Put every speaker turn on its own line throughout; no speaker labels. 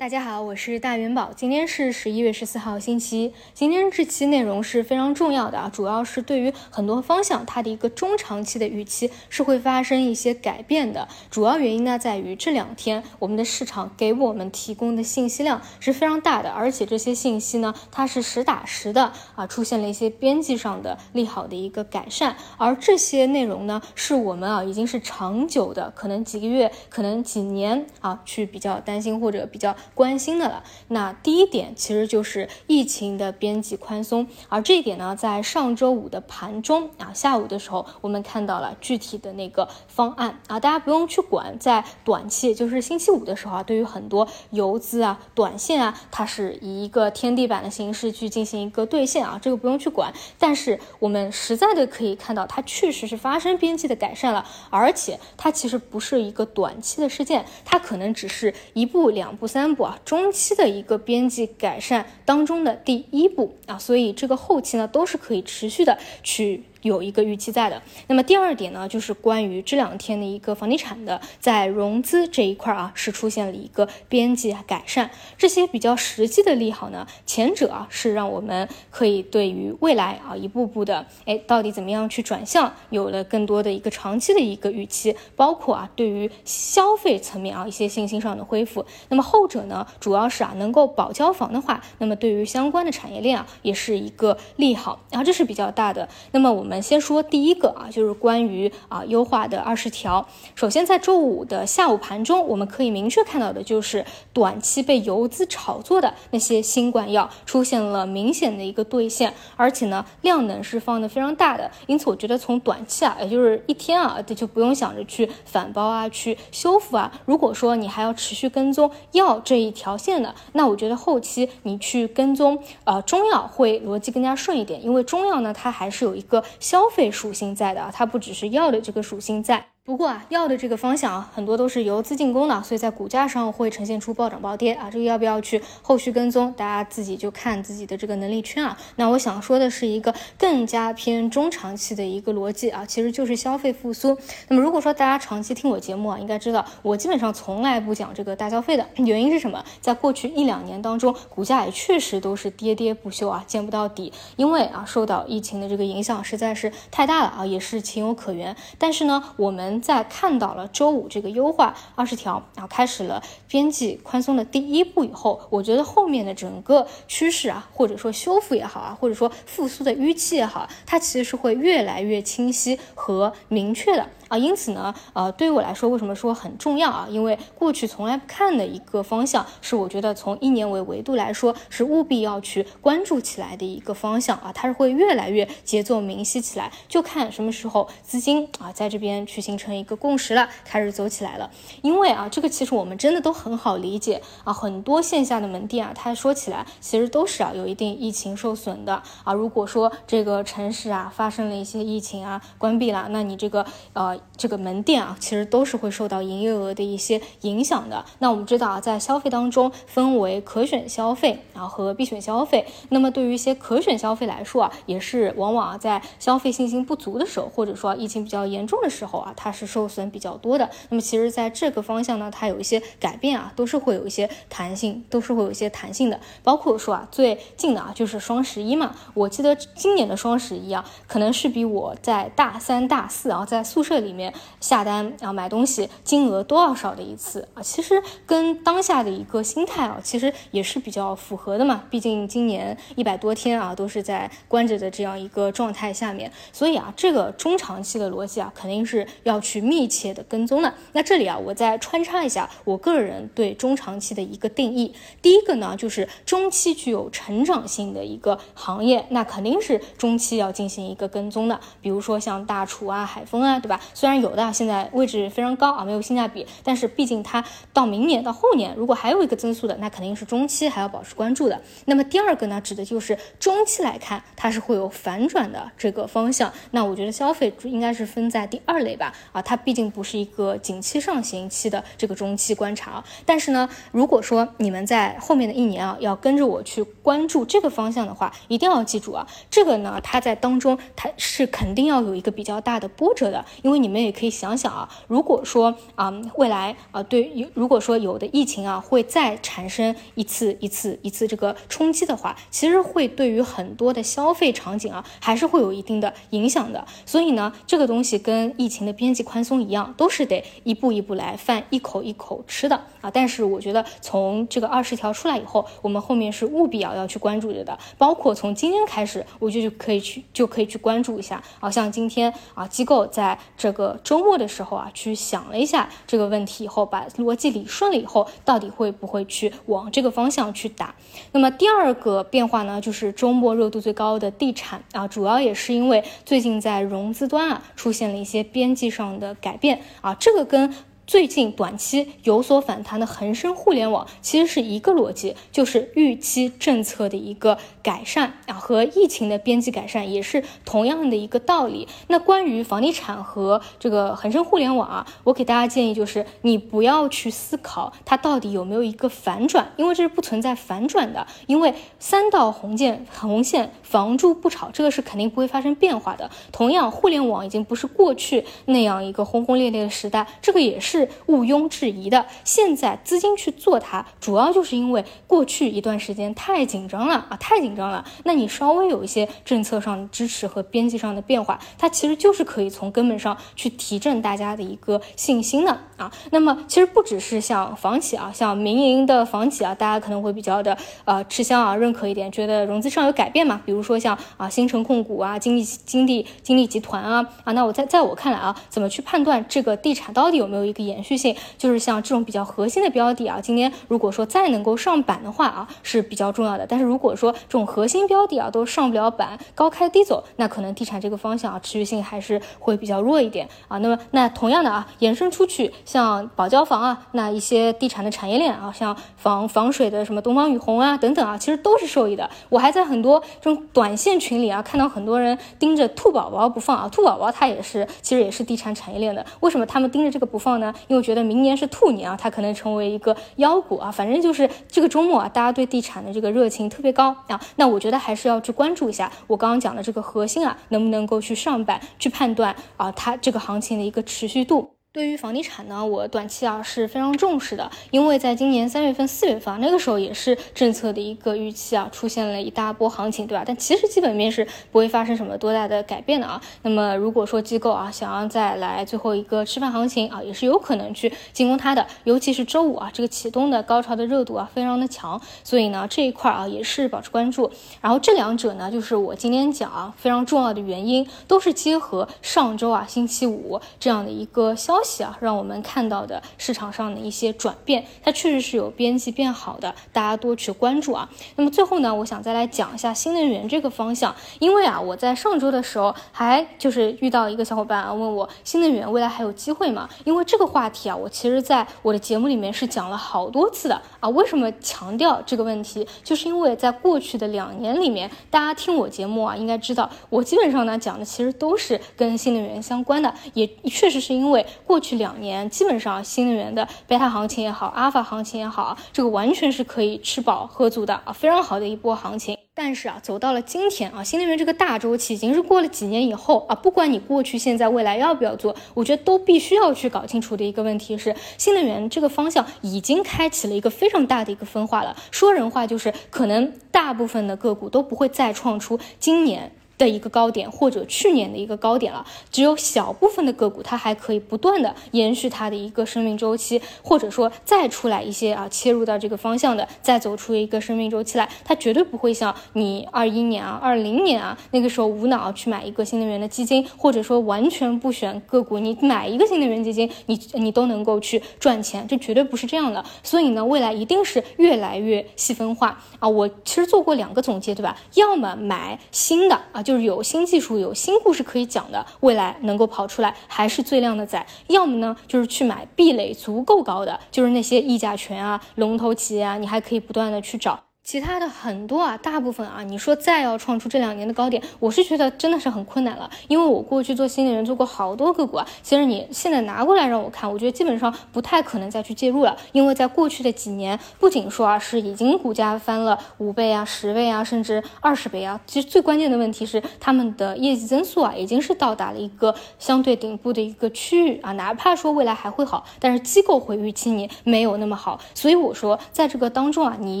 大家好，我是大元宝。今天是十一月十四号，星期一。今天这期内容是非常重要的啊，主要是对于很多方向，它的一个中长期的预期是会发生一些改变的。主要原因呢，在于这两天我们的市场给我们提供的信息量是非常大的，而且这些信息呢，它是实打实的啊，出现了一些边际上的利好的一个改善。而这些内容呢，是我们啊已经是长久的，可能几个月，可能几年啊，去比较担心或者比较。关心的了，那第一点其实就是疫情的边际宽松，而这一点呢，在上周五的盘中啊，下午的时候，我们看到了具体的那个方案啊，大家不用去管，在短期，就是星期五的时候啊，对于很多游资啊、短线啊，它是以一个天地板的形式去进行一个兑现啊，这个不用去管，但是我们实在的可以看到，它确实是发生边际的改善了，而且它其实不是一个短期的事件，它可能只是一步、两步、三步。中期的一个边际改善当中的第一步啊，所以这个后期呢都是可以持续的去。有一个预期在的。那么第二点呢，就是关于这两天的一个房地产的在融资这一块啊，是出现了一个边际改善。这些比较实际的利好呢，前者啊是让我们可以对于未来啊一步步的哎到底怎么样去转向，有了更多的一个长期的一个预期，包括啊对于消费层面啊一些信心上的恢复。那么后者呢，主要是啊能够保交房的话，那么对于相关的产业链啊也是一个利好，然后这是比较大的。那么我们。我们先说第一个啊，就是关于啊优化的二十条。首先，在周五的下午盘中，我们可以明确看到的就是短期被游资炒作的那些新冠药出现了明显的一个兑现，而且呢量能是放的非常大的。因此，我觉得从短期啊，也就是一天啊，这就不用想着去反包啊，去修复啊。如果说你还要持续跟踪药这一条线的，那我觉得后期你去跟踪呃中药会逻辑更加顺一点，因为中药呢它还是有一个。消费属性在的啊，它不只是药的这个属性在。不过啊，药的这个方向啊，很多都是由资进攻的，所以在股价上会呈现出暴涨暴跌啊。这个要不要去后续跟踪，大家自己就看自己的这个能力圈啊。那我想说的是一个更加偏中长期的一个逻辑啊，其实就是消费复苏。那么如果说大家长期听我节目啊，应该知道我基本上从来不讲这个大消费的原因是什么？在过去一两年当中，股价也确实都是跌跌不休啊，见不到底。因为啊，受到疫情的这个影响实在是太大了啊，也是情有可原。但是呢，我们在看到了周五这个优化二十条，然后开始了边际宽松的第一步以后，我觉得后面的整个趋势啊，或者说修复也好啊，或者说复苏的预期也好，它其实是会越来越清晰和明确的。啊，因此呢，呃，对于我来说，为什么说很重要啊？因为过去从来不看的一个方向，是我觉得从一年为维度来说，是务必要去关注起来的一个方向啊。它是会越来越节奏明晰起来，就看什么时候资金啊在这边去形成一个共识了，开始走起来了。因为啊，这个其实我们真的都很好理解啊，很多线下的门店啊，它说起来其实都是啊有一定疫情受损的啊。如果说这个城市啊发生了一些疫情啊关闭了，那你这个呃。这个门店啊，其实都是会受到营业额的一些影响的。那我们知道啊，在消费当中分为可选消费啊和必选消费。那么对于一些可选消费来说啊，也是往往啊在消费信心不足的时候，或者说疫情比较严重的时候啊，它是受损比较多的。那么其实在这个方向呢，它有一些改变啊，都是会有一些弹性，都是会有一些弹性的。包括说啊，最近的啊就是双十一嘛，我记得今年的双十一啊，可能是比我在大三、大四啊在宿舍里。里面下单啊买东西金额都要少的一次啊，其实跟当下的一个心态啊，其实也是比较符合的嘛。毕竟今年一百多天啊，都是在关着的这样一个状态下面，所以啊，这个中长期的逻辑啊，肯定是要去密切的跟踪的。那这里啊，我再穿插一下我个人对中长期的一个定义。第一个呢，就是中期具有成长性的一个行业，那肯定是中期要进行一个跟踪的。比如说像大厨啊、海风啊，对吧？虽然有的现在位置非常高啊，没有性价比，但是毕竟它到明年到后年，如果还有一个增速的，那肯定是中期还要保持关注的。那么第二个呢，指的就是中期来看，它是会有反转的这个方向。那我觉得消费应该是分在第二类吧，啊，它毕竟不是一个景气上行期的这个中期观察。但是呢，如果说你们在后面的一年啊，要跟着我去关注这个方向的话，一定要记住啊，这个呢，它在当中它是肯定要有一个比较大的波折的，因为你。你们也可以想想啊，如果说啊未来啊对，如果说有的疫情啊会再产生一次一次一次这个冲击的话，其实会对于很多的消费场景啊还是会有一定的影响的。所以呢，这个东西跟疫情的边际宽松一样，都是得一步一步来，饭一口一口吃的啊。但是我觉得从这个二十条出来以后，我们后面是务必要要去关注着的，包括从今天开始，我觉得就可以去就可以去关注一下啊，像今天啊机构在这个周末的时候啊，去想了一下这个问题以后，把逻辑理顺了以后，到底会不会去往这个方向去打？那么第二个变化呢，就是周末热度最高的地产啊，主要也是因为最近在融资端啊出现了一些边际上的改变啊，这个跟。最近短期有所反弹的恒生互联网，其实是一个逻辑，就是预期政策的一个改善啊，和疫情的边际改善也是同样的一个道理。那关于房地产和这个恒生互联网啊，我给大家建议就是，你不要去思考它到底有没有一个反转，因为这是不存在反转的，因为三道红线红线，房住不炒，这个是肯定不会发生变化的。同样，互联网已经不是过去那样一个轰轰烈烈的时代，这个也是。毋庸置疑的。现在资金去做它，主要就是因为过去一段时间太紧张了啊，太紧张了。那你稍微有一些政策上的支持和边际上的变化，它其实就是可以从根本上去提振大家的一个信心的啊。那么其实不只是像房企啊，像民营的房企啊，大家可能会比较的呃吃香啊，认可一点，觉得融资上有改变嘛。比如说像啊新城控股啊、金利金利金利集团啊啊。那我在在我看来啊，怎么去判断这个地产到底有没有一个？延续性就是像这种比较核心的标的啊，今天如果说再能够上板的话啊，是比较重要的。但是如果说这种核心标的啊都上不了板，高开低走，那可能地产这个方向啊持续性还是会比较弱一点啊。那么那同样的啊，延伸出去像保交房啊，那一些地产的产业链啊，像防防水的什么东方雨虹啊等等啊，其实都是受益的。我还在很多这种短线群里啊看到很多人盯着兔宝宝不放啊，兔宝宝它也是其实也是地产产业链的，为什么他们盯着这个不放呢？因为我觉得明年是兔年啊，它可能成为一个妖股啊。反正就是这个周末啊，大家对地产的这个热情特别高啊。那我觉得还是要去关注一下我刚刚讲的这个核心啊，能不能够去上板，去判断啊它这个行情的一个持续度。对于房地产呢，我短期啊是非常重视的，因为在今年三月份、四月份啊那个时候也是政策的一个预期啊，出现了一大波行情，对吧？但其实基本面是不会发生什么多大的改变的啊。那么如果说机构啊想要再来最后一个吃饭行情啊，也是有可能去进攻它的，尤其是周五啊这个启动的高潮的热度啊非常的强，所以呢这一块啊也是保持关注。然后这两者呢，就是我今天讲啊非常重要的原因，都是结合上周啊星期五这样的一个消。消息啊，让我们看到的市场上的一些转变，它确实是有边际变好的，大家多去关注啊。那么最后呢，我想再来讲一下新能源这个方向，因为啊，我在上周的时候还就是遇到一个小伙伴啊，问我新能源未来还有机会吗？因为这个话题啊，我其实在我的节目里面是讲了好多次的啊。为什么强调这个问题？就是因为在过去的两年里面，大家听我节目啊，应该知道我基本上呢讲的其实都是跟新能源相关的，也确实是因为。过去两年，基本上新能源的贝塔行情也好，阿尔法行情也好，这个完全是可以吃饱喝足的啊，非常好的一波行情。但是啊，走到了今天啊，新能源这个大周期已经是过了几年以后啊，不管你过去、现在、未来要不要做，我觉得都必须要去搞清楚的一个问题是，新能源这个方向已经开启了一个非常大的一个分化了。说人话就是，可能大部分的个股都不会再创出今年。的一个高点或者去年的一个高点了，只有小部分的个股它还可以不断的延续它的一个生命周期，或者说再出来一些啊切入到这个方向的，再走出一个生命周期来，它绝对不会像你二一年啊、二零年啊那个时候无脑去买一个新能源的基金，或者说完全不选个股，你买一个新能源基金，你你都能够去赚钱，这绝对不是这样的。所以呢，未来一定是越来越细分化啊。我其实做过两个总结，对吧？要么买新的啊就。就是有新技术、有新故事可以讲的，未来能够跑出来还是最靓的仔。要么呢，就是去买壁垒足够高的，就是那些溢价权啊、龙头企业啊，你还可以不断的去找。其他的很多啊，大部分啊，你说再要创出这两年的高点，我是觉得真的是很困难了。因为我过去做新能源做过好多个股啊，其实你现在拿过来让我看，我觉得基本上不太可能再去介入了。因为在过去的几年，不仅说啊是已经股价翻了五倍啊、十倍啊，甚至二十倍啊，其实最关键的问题是他们的业绩增速啊，已经是到达了一个相对顶部的一个区域啊。哪怕说未来还会好，但是机构会预期你没有那么好。所以我说，在这个当中啊，你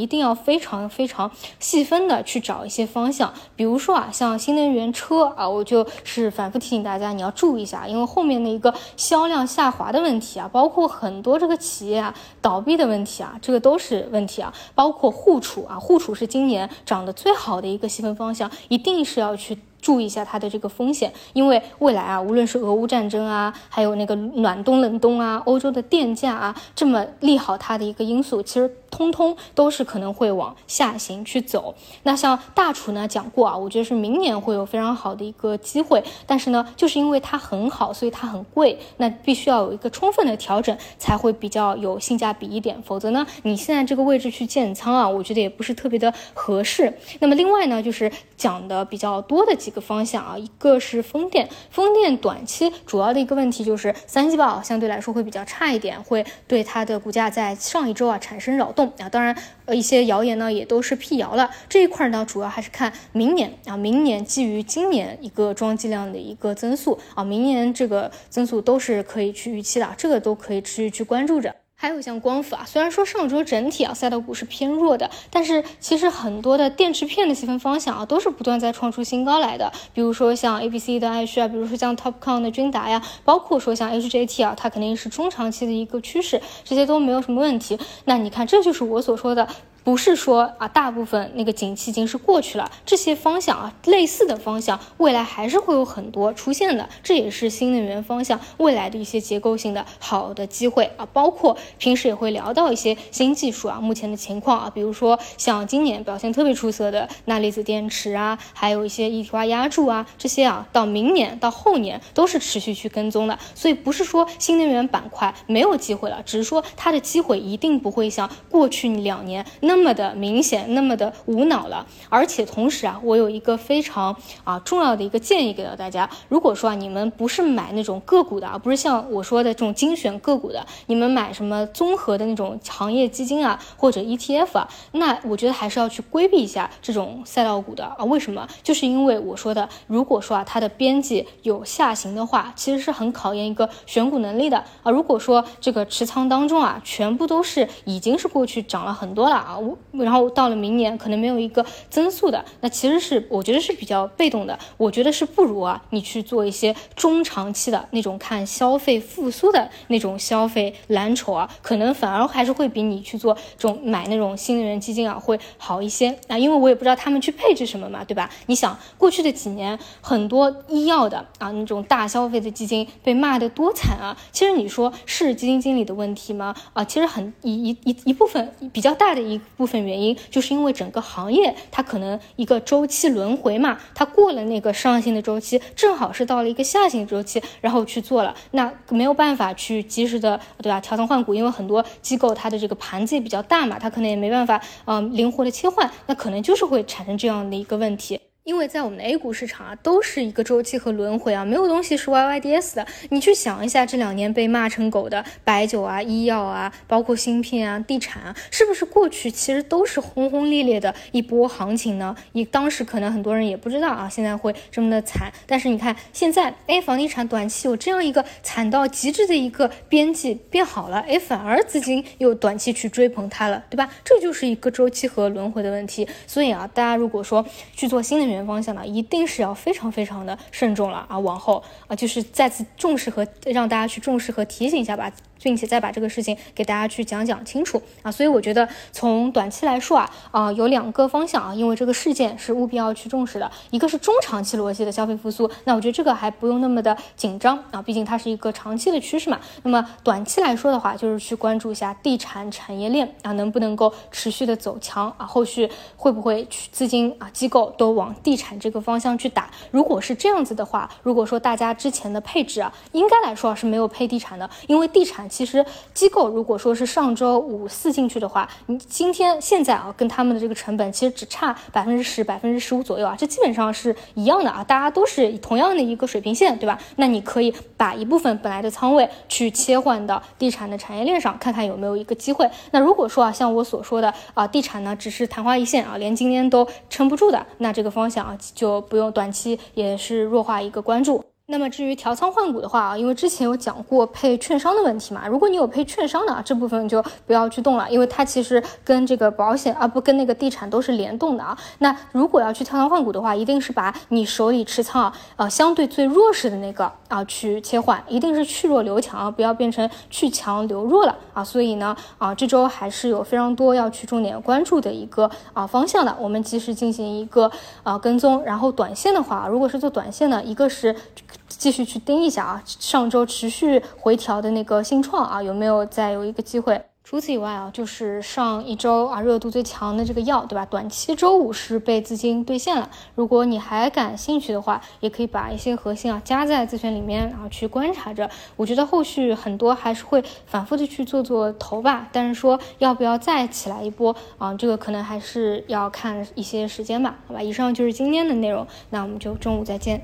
一定要非常。常非常细分的去找一些方向，比如说啊，像新能源车啊，我就是反复提醒大家，你要注意一下，因为后面的一个销量下滑的问题啊，包括很多这个企业啊倒闭的问题啊，这个都是问题啊，包括互储啊，互储是今年涨得最好的一个细分方向，一定是要去。注意一下它的这个风险，因为未来啊，无论是俄乌战争啊，还有那个暖冬冷冬啊，欧洲的电价啊，这么利好它的一个因素，其实通通都是可能会往下行去走。那像大厨呢讲过啊，我觉得是明年会有非常好的一个机会，但是呢，就是因为它很好，所以它很贵，那必须要有一个充分的调整才会比较有性价比一点，否则呢，你现在这个位置去建仓啊，我觉得也不是特别的合适。那么另外呢，就是讲的比较多的几。一个方向啊，一个是风电，风电短期主要的一个问题就是三季报相对来说会比较差一点，会对它的股价在上一周啊产生扰动啊。当然，呃，一些谣言呢也都是辟谣了。这一块呢，主要还是看明年啊，明年基于今年一个装机量的一个增速啊，明年这个增速都是可以去预期的，这个都可以持续去关注着。还有像光伏啊，虽然说上周整体啊赛道股是偏弱的，但是其实很多的电池片的细分方向啊都是不断在创出新高来的。比如说像 A B C 的爱旭啊，比如说像 Topcon 的君达呀，包括说像 H J T 啊，它肯定是中长期的一个趋势，这些都没有什么问题。那你看，这就是我所说的。不是说啊，大部分那个景气已经是过去了，这些方向啊，类似的方向，未来还是会有很多出现的，这也是新能源方向未来的一些结构性的好的机会啊。包括平时也会聊到一些新技术啊，目前的情况啊，比如说像今年表现特别出色的钠离子电池啊，还有一些一体化压铸啊，这些啊，到明年到后年都是持续去跟踪的。所以不是说新能源板块没有机会了，只是说它的机会一定不会像过去两年。那那么的明显，那么的无脑了，而且同时啊，我有一个非常啊重要的一个建议给到大家，如果说啊你们不是买那种个股的啊，不是像我说的这种精选个股的，你们买什么综合的那种行业基金啊，或者 ETF 啊，那我觉得还是要去规避一下这种赛道股的啊。为什么？就是因为我说的，如果说啊它的边际有下行的话，其实是很考验一个选股能力的啊。如果说这个持仓当中啊全部都是已经是过去涨了很多了啊。我然后到了明年可能没有一个增速的，那其实是我觉得是比较被动的。我觉得是不如啊，你去做一些中长期的那种看消费复苏的那种消费蓝筹啊，可能反而还是会比你去做这种买那种新能源基金啊会好一些啊。因为我也不知道他们去配置什么嘛，对吧？你想过去的几年很多医药的啊那种大消费的基金被骂得多惨啊。其实你说是基金经理的问题吗？啊，其实很一一一一部分比较大的一。部分原因就是因为整个行业它可能一个周期轮回嘛，它过了那个上行的周期，正好是到了一个下行周期，然后去做了，那没有办法去及时的对吧调仓换股，因为很多机构它的这个盘子也比较大嘛，它可能也没办法嗯灵活的切换，那可能就是会产生这样的一个问题。因为在我们的 A 股市场啊，都是一个周期和轮回啊，没有东西是 YYDS 的。你去想一下，这两年被骂成狗的白酒啊、医药啊，包括芯片啊、地产啊，是不是过去其实都是轰轰烈烈的一波行情呢？你当时可能很多人也不知道啊，现在会这么的惨。但是你看现在，哎，房地产短期有这样一个惨到极致的一个边际变好了，哎，反而资金又短期去追捧它了，对吧？这就是一个周期和轮回的问题。所以啊，大家如果说去做新能源，方向呢，一定是要非常非常的慎重了啊！往后啊，就是再次重视和让大家去重视和提醒一下吧。并且再把这个事情给大家去讲讲清楚啊，所以我觉得从短期来说啊，啊有两个方向啊，因为这个事件是务必要去重视的。一个是中长期逻辑的消费复苏，那我觉得这个还不用那么的紧张啊，毕竟它是一个长期的趋势嘛。那么短期来说的话，就是去关注一下地产产业链啊，能不能够持续的走强啊，后续会不会去资金啊机构都往地产这个方向去打？如果是这样子的话，如果说大家之前的配置啊，应该来说是没有配地产的，因为地产。其实机构如果说是上周五四进去的话，你今天现在啊跟他们的这个成本其实只差百分之十、百分之十五左右啊，这基本上是一样的啊，大家都是同样的一个水平线，对吧？那你可以把一部分本来的仓位去切换到地产的产业链上，看看有没有一个机会。那如果说啊，像我所说的啊，地产呢只是昙花一现啊，连今天都撑不住的，那这个方向啊就不用短期也是弱化一个关注。那么至于调仓换股的话啊，因为之前有讲过配券商的问题嘛，如果你有配券商的啊，这部分就不要去动了，因为它其实跟这个保险啊不跟那个地产都是联动的啊。那如果要去调仓换股的话，一定是把你手里持仓啊呃相对最弱势的那个啊去切换，一定是去弱留强，不要变成去强留弱了啊。所以呢啊这周还是有非常多要去重点关注的一个啊方向的，我们及时进行一个啊跟踪。然后短线的话，如果是做短线的，一个是。继续去盯一下啊，上周持续回调的那个新创啊，有没有再有一个机会？除此以外啊，就是上一周啊热度最强的这个药，对吧？短期周五是被资金兑现了。如果你还感兴趣的话，也可以把一些核心啊加在自选里面，然后去观察着。我觉得后续很多还是会反复的去做做头吧，但是说要不要再起来一波啊，这个可能还是要看一些时间吧。好吧，以上就是今天的内容，那我们就中午再见。